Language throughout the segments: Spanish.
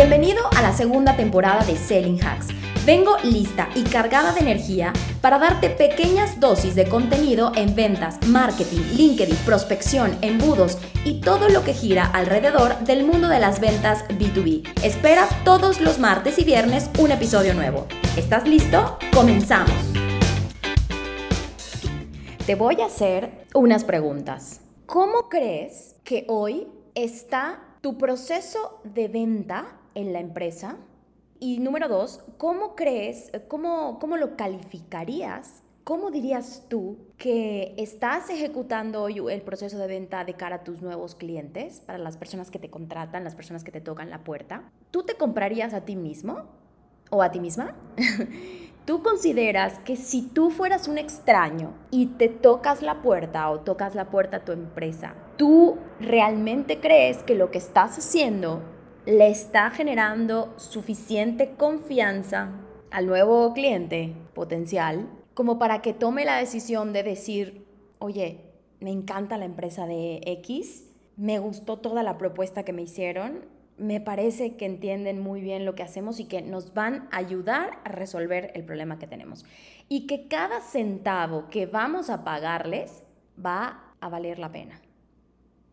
Bienvenido a la segunda temporada de Selling Hacks. Vengo lista y cargada de energía para darte pequeñas dosis de contenido en ventas, marketing, LinkedIn, prospección, embudos y todo lo que gira alrededor del mundo de las ventas B2B. Espera todos los martes y viernes un episodio nuevo. ¿Estás listo? Comenzamos. Te voy a hacer unas preguntas. ¿Cómo crees que hoy está tu proceso de venta en la empresa? Y número dos, ¿cómo crees, cómo, cómo lo calificarías? ¿Cómo dirías tú que estás ejecutando hoy el proceso de venta de cara a tus nuevos clientes, para las personas que te contratan, las personas que te tocan la puerta? ¿Tú te comprarías a ti mismo o a ti misma? ¿Tú consideras que si tú fueras un extraño y te tocas la puerta o tocas la puerta a tu empresa, tú realmente crees que lo que estás haciendo le está generando suficiente confianza al nuevo cliente potencial como para que tome la decisión de decir, oye, me encanta la empresa de X, me gustó toda la propuesta que me hicieron, me parece que entienden muy bien lo que hacemos y que nos van a ayudar a resolver el problema que tenemos. Y que cada centavo que vamos a pagarles va a valer la pena.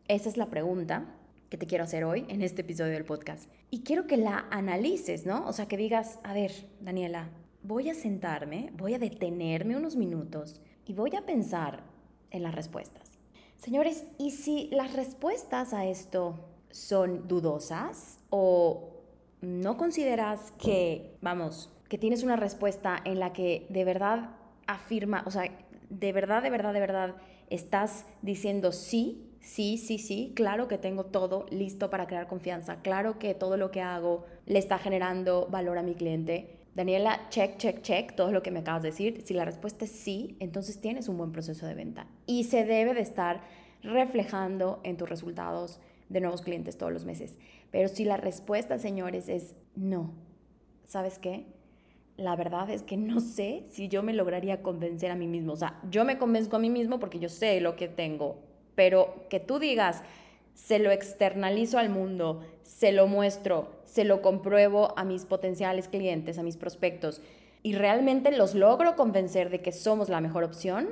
Esa es la pregunta que te quiero hacer hoy en este episodio del podcast. Y quiero que la analices, ¿no? O sea, que digas, a ver, Daniela, voy a sentarme, voy a detenerme unos minutos y voy a pensar en las respuestas. Señores, ¿y si las respuestas a esto son dudosas o no consideras que, vamos, que tienes una respuesta en la que de verdad afirma, o sea, de verdad, de verdad, de verdad estás diciendo sí Sí, sí, sí, claro que tengo todo listo para crear confianza, claro que todo lo que hago le está generando valor a mi cliente. Daniela, check, check, check, todo lo que me acabas de decir. Si la respuesta es sí, entonces tienes un buen proceso de venta y se debe de estar reflejando en tus resultados de nuevos clientes todos los meses. Pero si la respuesta, señores, es no, ¿sabes qué? La verdad es que no sé si yo me lograría convencer a mí mismo. O sea, yo me convenzco a mí mismo porque yo sé lo que tengo pero que tú digas, se lo externalizo al mundo, se lo muestro, se lo compruebo a mis potenciales clientes, a mis prospectos, y realmente los logro convencer de que somos la mejor opción,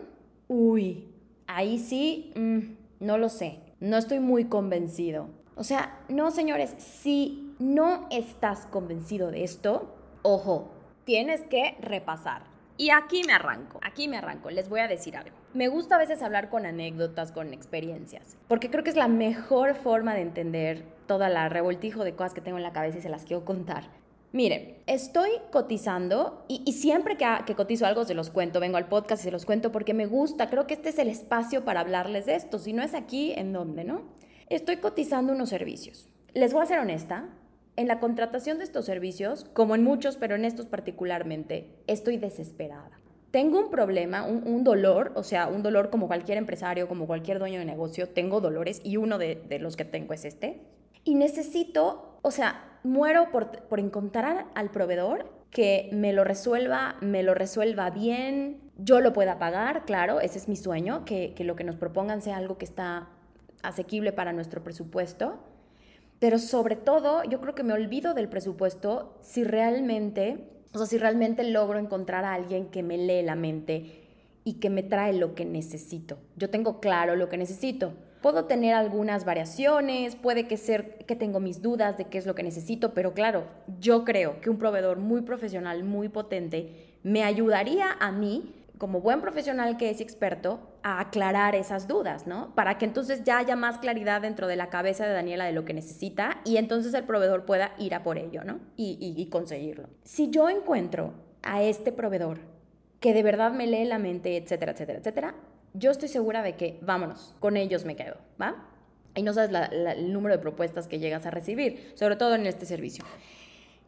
uy, ahí sí, mm, no lo sé, no estoy muy convencido. O sea, no, señores, si no estás convencido de esto, ojo, tienes que repasar. Y aquí me arranco, aquí me arranco, les voy a decir algo. Me gusta a veces hablar con anécdotas, con experiencias, porque creo que es la mejor forma de entender toda la revoltijo de cosas que tengo en la cabeza y se las quiero contar. Miren, estoy cotizando y, siempre que, que, cotizo algo se los cuento, vengo al podcast y se los cuento porque me gusta, creo que este es el espacio para hablarles de esto, si no es aquí, ¿en dónde, no? Estoy cotizando unos servicios. Les voy a ser honesta, en la contratación de estos servicios, como en muchos, pero en estos particularmente, estoy desesperada. Tengo un problema, un, dolor, o sea, un dolor como cualquier empresario, como cualquier dueño de negocio, tengo dolores y uno de, los que tengo es este. Y necesito, o sea, muero por, por encontrar al proveedor que me lo resuelva, me lo resuelva bien, yo lo pueda pagar, claro, ese es mi sueño, que, que lo que nos propongan sea algo que está asequible para nuestro presupuesto pero sobre todo, yo creo que me olvido del presupuesto si realmente, o sea, si realmente logro encontrar a alguien que me lee la mente y que me trae lo que necesito. Yo tengo claro lo que necesito. Puedo tener algunas variaciones, puede que ser que tengo mis dudas de qué es lo que necesito, pero claro, yo creo que un proveedor muy profesional, muy potente, me ayudaría a mí como buen profesional que es experto, a aclarar esas dudas, ¿no? Para que entonces ya haya más claridad dentro de la cabeza de Daniela de lo que necesita y entonces el proveedor pueda ir a por ello, ¿no? Y, y conseguirlo. Si yo encuentro a este proveedor que de verdad me lee la mente, etcétera, etcétera, etcétera, yo estoy segura de que, vámonos, con ellos me quedo, ¿va? Y no sabes el número de propuestas que llegas a recibir, sobre todo en este servicio.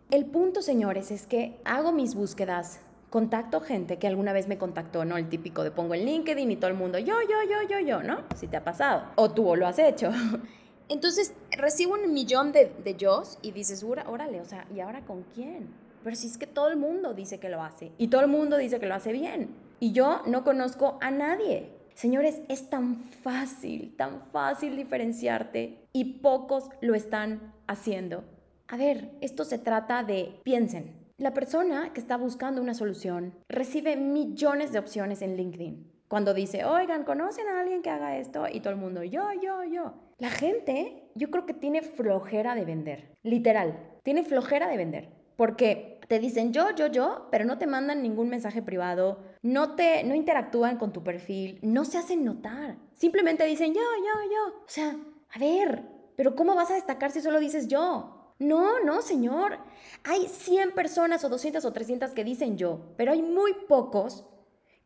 El punto, señores, es que hago mis búsquedas contacto gente que alguna vez me contactó, ¿no? El típico de pongo en LinkedIn y todo el mundo, yo, yo, yo, yo, yo, ¿no? Si te ha pasado. O tú lo has hecho. Entonces recibo un millón de, de yos y dices, órale, o sea, ¿y ahora con quién? Pero si es que todo el mundo dice que lo hace y todo el mundo dice que lo hace bien y yo no conozco a nadie. Señores, es tan fácil, tan fácil diferenciarte y pocos lo están haciendo. A ver, esto se trata de, piensen, la persona que está buscando una solución recibe millones de opciones en LinkedIn. Cuando dice, oigan, ¿conocen a alguien que haga esto? Y todo el mundo, yo, yo, yo. La gente, yo creo que tiene flojera de vender. Literal, tiene flojera de vender. Porque te dicen yo, yo, yo, pero no te mandan ningún mensaje privado, no te no interactúan con tu perfil, no se hacen notar. Simplemente dicen yo, yo, yo. O sea, a ver, pero ¿cómo vas a destacar si solo dices yo? No, no, señor. Hay 100 personas o 200 o 300 que dicen yo, pero hay muy pocos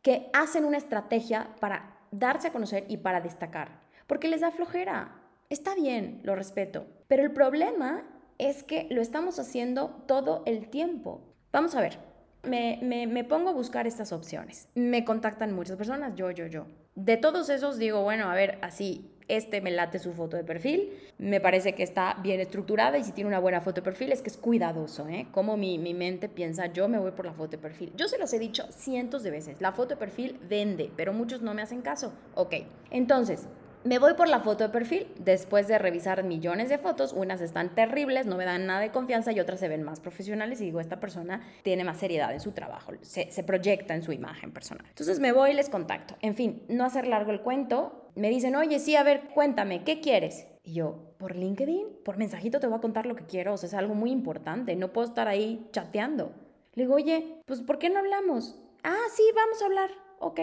que hacen una estrategia para darse a conocer y para destacar, porque les da flojera. Está bien, lo respeto, pero el problema es que lo estamos haciendo todo el tiempo. Vamos a ver, me, me, pongo a buscar estas opciones. Me contactan muchas personas, yo, yo, yo. De todos esos digo, bueno, a ver, así, este me late su foto de perfil, me parece que está bien estructurada y si tiene una buena foto de perfil es que es cuidadoso, ¿eh? Como mi, mi mente piensa, yo me voy por la foto de perfil. Yo se los he dicho cientos de veces, la foto de perfil vende, pero muchos no me hacen caso. Ok, entonces, me voy por la foto de perfil. Después de revisar millones de fotos, unas están terribles, no me dan nada de confianza y otras se ven más profesionales y digo, esta persona tiene más seriedad en su trabajo, se, proyecta en su imagen personal. Entonces me voy y les contacto. En fin, no hacer largo el cuento, me dicen, oye, sí, a ver, cuéntame, ¿qué quieres? Y yo, por LinkedIn, por mensajito te voy a contar lo que quiero, o sea, es algo muy importante, no puedo estar ahí chateando. Le digo, oye, pues ¿por qué no hablamos? Ah, sí, vamos a hablar, ok.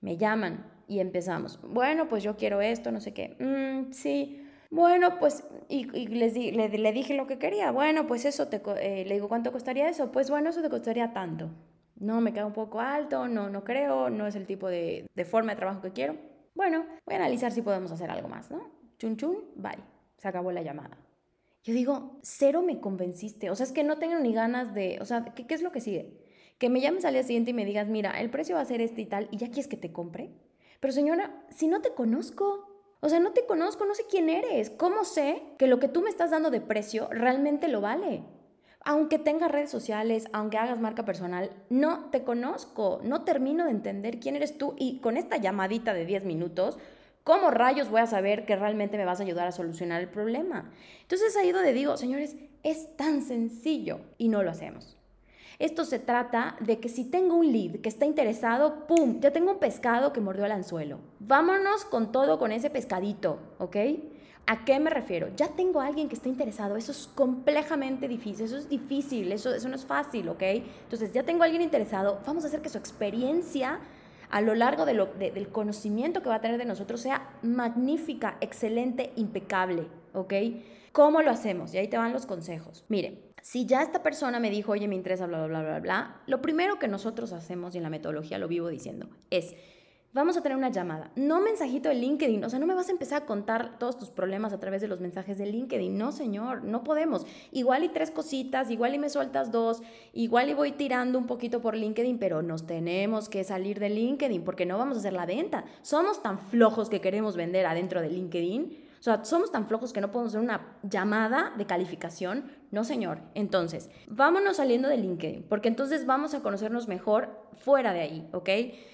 Me llaman, y empezamos. Bueno, pues yo quiero esto, no sé qué. Mm, sí. Bueno, pues, y, les le, dije lo que quería. Bueno, pues eso, te, eh, le digo, ¿cuánto costaría eso? Pues bueno, eso te costaría tanto. No, me queda un poco alto, no, no creo, no es el tipo de, de forma de trabajo que quiero. Bueno, voy a analizar si podemos hacer algo más, ¿no? Chun chun, bye. Se acabó la llamada. Yo digo, cero me convenciste. O sea, es que no tengo ni ganas de, o sea, ¿qué, qué es lo que sigue? Que me llames al día siguiente y me digas, mira, el precio va a ser este y tal, y ya quieres que te compre. Pero señora, si no te conozco, o sea, no te conozco, no sé quién eres, ¿cómo sé que lo que tú me estás dando de precio realmente lo vale? Aunque tengas redes sociales, aunque hagas marca personal, no te conozco, no termino de entender quién eres tú y con esta llamadita de 10 minutos, ¿cómo rayos voy a saber que realmente me vas a ayudar a solucionar el problema? Entonces ahí donde digo, señores, es tan sencillo y no lo hacemos. Esto se trata de que si tengo un lead que está interesado, ¡pum! Ya tengo un pescado que mordió el anzuelo. Vámonos con todo con ese pescadito, ¿ok? ¿A qué me refiero? Ya tengo a alguien que está interesado, eso es complejamente difícil, eso es difícil, eso, eso no es fácil, ¿ok? Entonces ya tengo a alguien interesado, vamos a hacer que su experiencia a lo largo del conocimiento que va a tener de nosotros sea magnífica, excelente, impecable, ¿ok? ¿Cómo lo hacemos? Y ahí te van los consejos. Mire, si ya esta persona me dijo, oye, me interesa, bla, bla, bla, bla, bla, lo primero que nosotros hacemos, y en la metodología lo vivo diciendo, es, vamos a tener una llamada, no mensajito de LinkedIn, o sea, no me vas a empezar a contar todos tus problemas a través de los mensajes de LinkedIn, no, señor, no podemos. Igual y tres cositas, igual y me sueltas dos, igual y voy tirando un poquito por LinkedIn, pero nos tenemos que salir de LinkedIn porque no vamos a hacer la venta. Somos tan flojos que queremos vender adentro de LinkedIn o sea, somos tan flojos que no podemos hacer una llamada de calificación. No, señor. Entonces, vámonos saliendo de LinkedIn, porque entonces vamos a conocernos mejor fuera de ahí, ¿ok?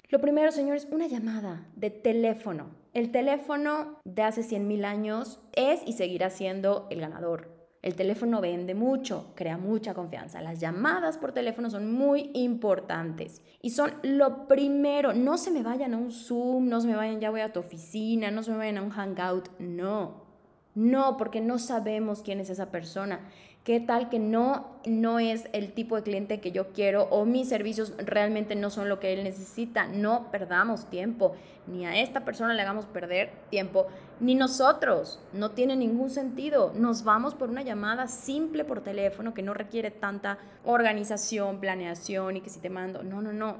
Lo primero, señores, una llamada de teléfono. El teléfono de hace 100 mil años es y seguirá siendo el ganador. El teléfono vende mucho, crea mucha confianza. Las llamadas por teléfono son muy importantes y son lo primero. No se me vayan a un Zoom, no se me vayan, ya voy a tu oficina, no se me vayan a un Hangout. No, no, porque no sabemos quién es esa persona. ¿Qué tal que no, no es el tipo de cliente que yo quiero o mis servicios realmente no son lo que él necesita? No perdamos tiempo, ni a esta persona le hagamos perder tiempo, ni nosotros. No tiene ningún sentido. Nos vamos por una llamada simple por teléfono que no requiere tanta organización, planeación y que si te mando, no, no, no.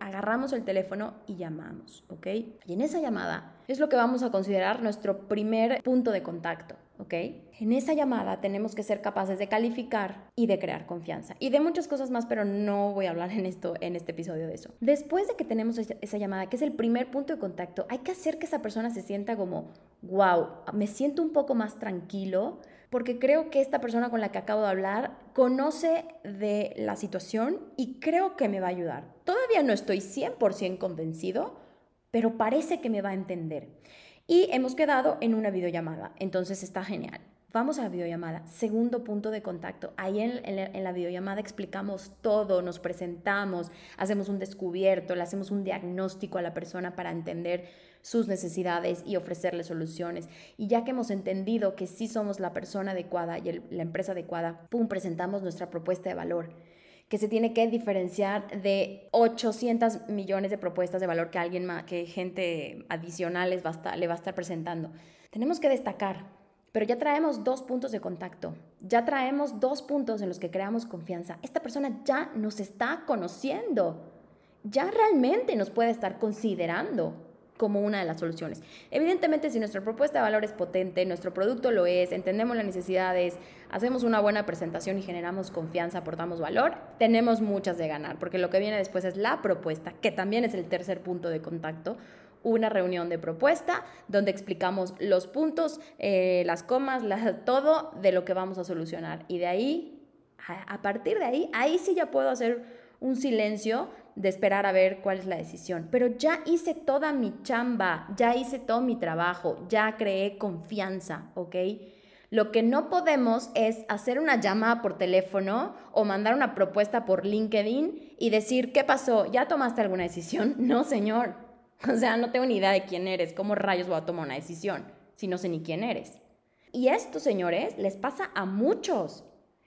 Agarramos el teléfono y llamamos, ¿ok? Y en esa llamada es lo que vamos a considerar nuestro primer punto de contacto. ¿Ok? En esa llamada tenemos que ser capaces de calificar y de crear confianza y de muchas cosas más, pero no voy a hablar en esto en este episodio de eso. Después de que tenemos esa llamada, que es el primer punto de contacto, hay que hacer que esa persona se sienta como, wow, me siento un poco más tranquilo porque creo que esta persona con la que acabo de hablar conoce de la situación y creo que me va a ayudar. Todavía no estoy 100% convencido, pero parece que me va a entender y hemos quedado en una videollamada. Entonces está genial. Vamos a la videollamada, segundo punto de contacto. Ahí en, la videollamada explicamos todo, nos presentamos, hacemos un descubierto, le hacemos un diagnóstico a la persona para entender sus necesidades y ofrecerle soluciones. Y ya que hemos entendido que sí somos la persona adecuada y la empresa adecuada, pum, presentamos nuestra propuesta de valor que se tiene que diferenciar de 800 millones de propuestas de valor que alguien más, que gente adicional les le va a estar presentando. Tenemos que destacar pero ya traemos dos puntos de contacto, ya traemos dos puntos en los que creamos confianza. Esta persona ya nos está conociendo, ya realmente nos puede estar considerando como una de las soluciones. Evidentemente, si nuestra propuesta de valor es potente, nuestro producto lo es, entendemos las necesidades, hacemos una buena presentación y generamos confianza, aportamos valor, tenemos muchas de ganar, porque lo que viene después es la propuesta, que también es el tercer punto de contacto, una reunión de propuesta donde explicamos los puntos, eh, las comas, todo de lo que vamos a solucionar. Y de ahí, a, a partir de ahí, ahí sí ya puedo hacer un silencio de esperar a ver cuál es la decisión. Pero ya hice toda mi chamba, ya hice todo mi trabajo, ya creé confianza, ¿ok? Lo que no podemos es hacer una llamada por teléfono o mandar una propuesta por LinkedIn y decir, ¿qué pasó? ¿Ya tomaste alguna decisión? No, señor. O sea, no tengo ni idea de quién eres, cómo rayos voy a tomar una decisión si no sé ni quién eres. Y esto, señores, les pasa a muchos.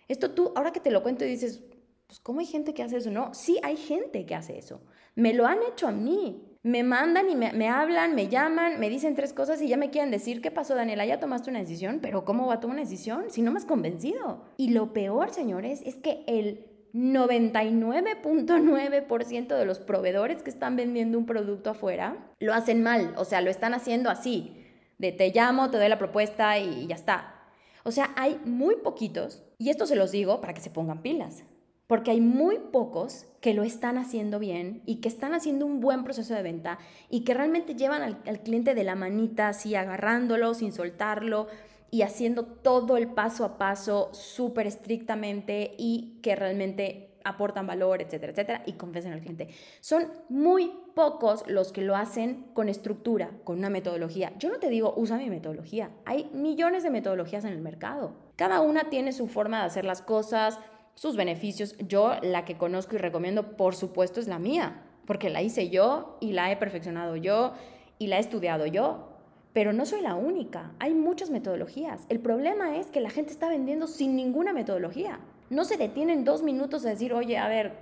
Esto tú, ahora que te lo cuento y dices, pues ¿cómo hay gente que hace eso? No, sí hay gente que hace eso. Me lo han hecho a mí. Me mandan y me, hablan, me llaman, me dicen tres cosas y ya me quieren decir, ¿qué pasó, Daniela? Ya tomaste una decisión, pero ¿cómo va a tomar una decisión si no me has convencido? Y lo peor, señores, es que el 99.9% de los proveedores que están vendiendo un producto afuera lo hacen mal, o sea, lo están haciendo así, de te llamo, te doy la propuesta y ya está. O sea, hay muy poquitos, y esto se los digo para que se pongan pilas, porque hay muy pocos que lo están haciendo bien y que están haciendo un buen proceso de venta y que realmente llevan al, cliente de la manita así, agarrándolo sin soltarlo, y haciendo todo el paso a paso súper estrictamente y que realmente aportan valor, etcétera, etcétera, y convencen al cliente. Son muy pocos los que lo hacen con estructura, con una metodología. Yo no te digo, usa mi metodología. Hay millones de metodologías en el mercado. Cada una tiene su forma de hacer las cosas, sus beneficios. Yo la que conozco y recomiendo, por supuesto, es la mía, porque la hice yo y la he perfeccionado yo y la he estudiado yo pero no soy la única, hay muchas metodologías. El problema es que la gente está vendiendo sin ninguna metodología. No se detienen dos minutos a decir, oye, a ver,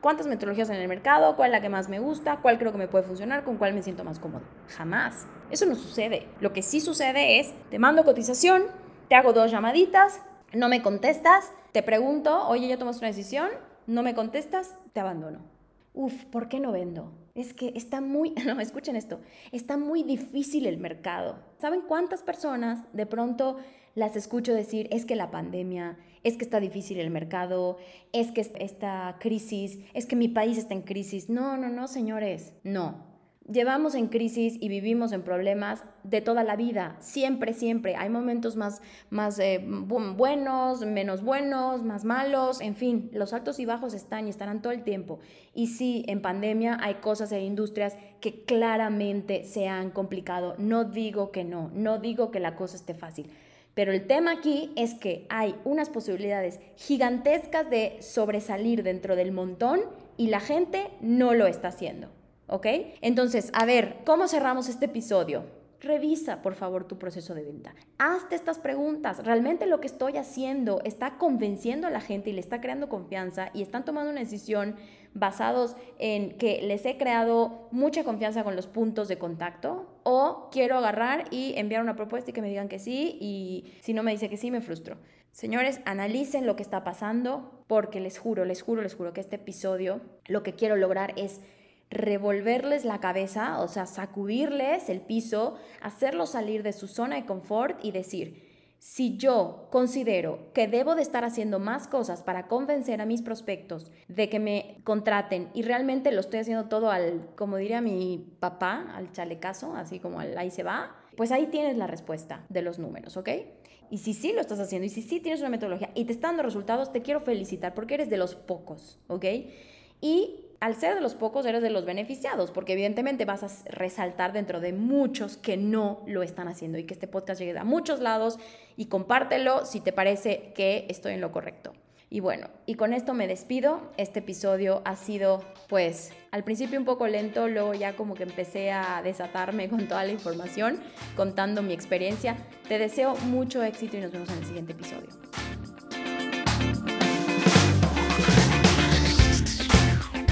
¿cuántas metodologías en el mercado? ¿Cuál es la que más me gusta? ¿Cuál creo que me puede funcionar? ¿Con cuál me siento más cómodo? Jamás. Eso no sucede. Lo que sí sucede es, te mando cotización, te hago dos llamaditas, no me contestas, te pregunto, oye, ya tomas una decisión, no me contestas, te abandono. Uf, ¿por qué no vendo? es que está muy, no, escuchen esto, está muy difícil el mercado. ¿Saben cuántas personas de pronto las escucho decir, es que la pandemia, es que está difícil el mercado, es que esta crisis, es que mi país está en crisis? No, no, no, señores, no llevamos en crisis y vivimos en problemas de toda la vida, siempre, siempre. Hay momentos más, más eh, buenos, menos buenos, más malos, en fin, los altos y bajos están y estarán todo el tiempo. Y sí, en pandemia hay cosas e industrias que claramente se han complicado. No digo que no, no digo que la cosa esté fácil. Pero el tema aquí es que hay unas posibilidades gigantescas de sobresalir dentro del montón y la gente no lo está haciendo. ¿Ok? Entonces, a ver, ¿cómo cerramos este episodio? Revisa, por favor, tu proceso de venta. Hazte estas preguntas. ¿Realmente lo que estoy haciendo está convenciendo a la gente y le está creando confianza y están tomando una decisión basados en que les he creado mucha confianza con los puntos de contacto? ¿O quiero agarrar y enviar una propuesta y que me digan que sí y si no me dice que sí, me frustro? Señores, analicen lo que está pasando porque les juro, les juro, les juro que este episodio lo que quiero lograr es revolverles la cabeza, o sea, sacudirles el piso, hacerlos salir de su zona de confort y decir, si yo considero que debo de estar haciendo más cosas para convencer a mis prospectos de que me contraten y realmente lo estoy haciendo todo al, como diría mi papá, al chalecazo, así como al ahí se va, pues ahí tienes la respuesta de los números, ¿ok? Y si sí lo estás haciendo y si sí tienes una metodología y te está dando resultados, te quiero felicitar porque eres de los pocos, ¿ok? Y al ser de los pocos eres de los beneficiados, porque evidentemente vas a resaltar dentro de muchos que no lo están haciendo y que este podcast llegue a muchos lados y compártelo si te parece que estoy en lo correcto. Y bueno, y con esto me despido. Este episodio ha sido, pues, al principio un poco lento, luego ya como que empecé a desatarme con toda la información, contando mi experiencia. Te deseo mucho éxito y nos vemos en el siguiente episodio.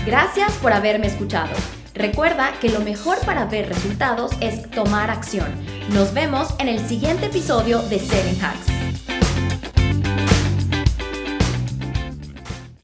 Gracias por haberme escuchado. Recuerda que lo mejor para ver resultados es tomar acción. Nos vemos en el siguiente episodio de Seven Hacks.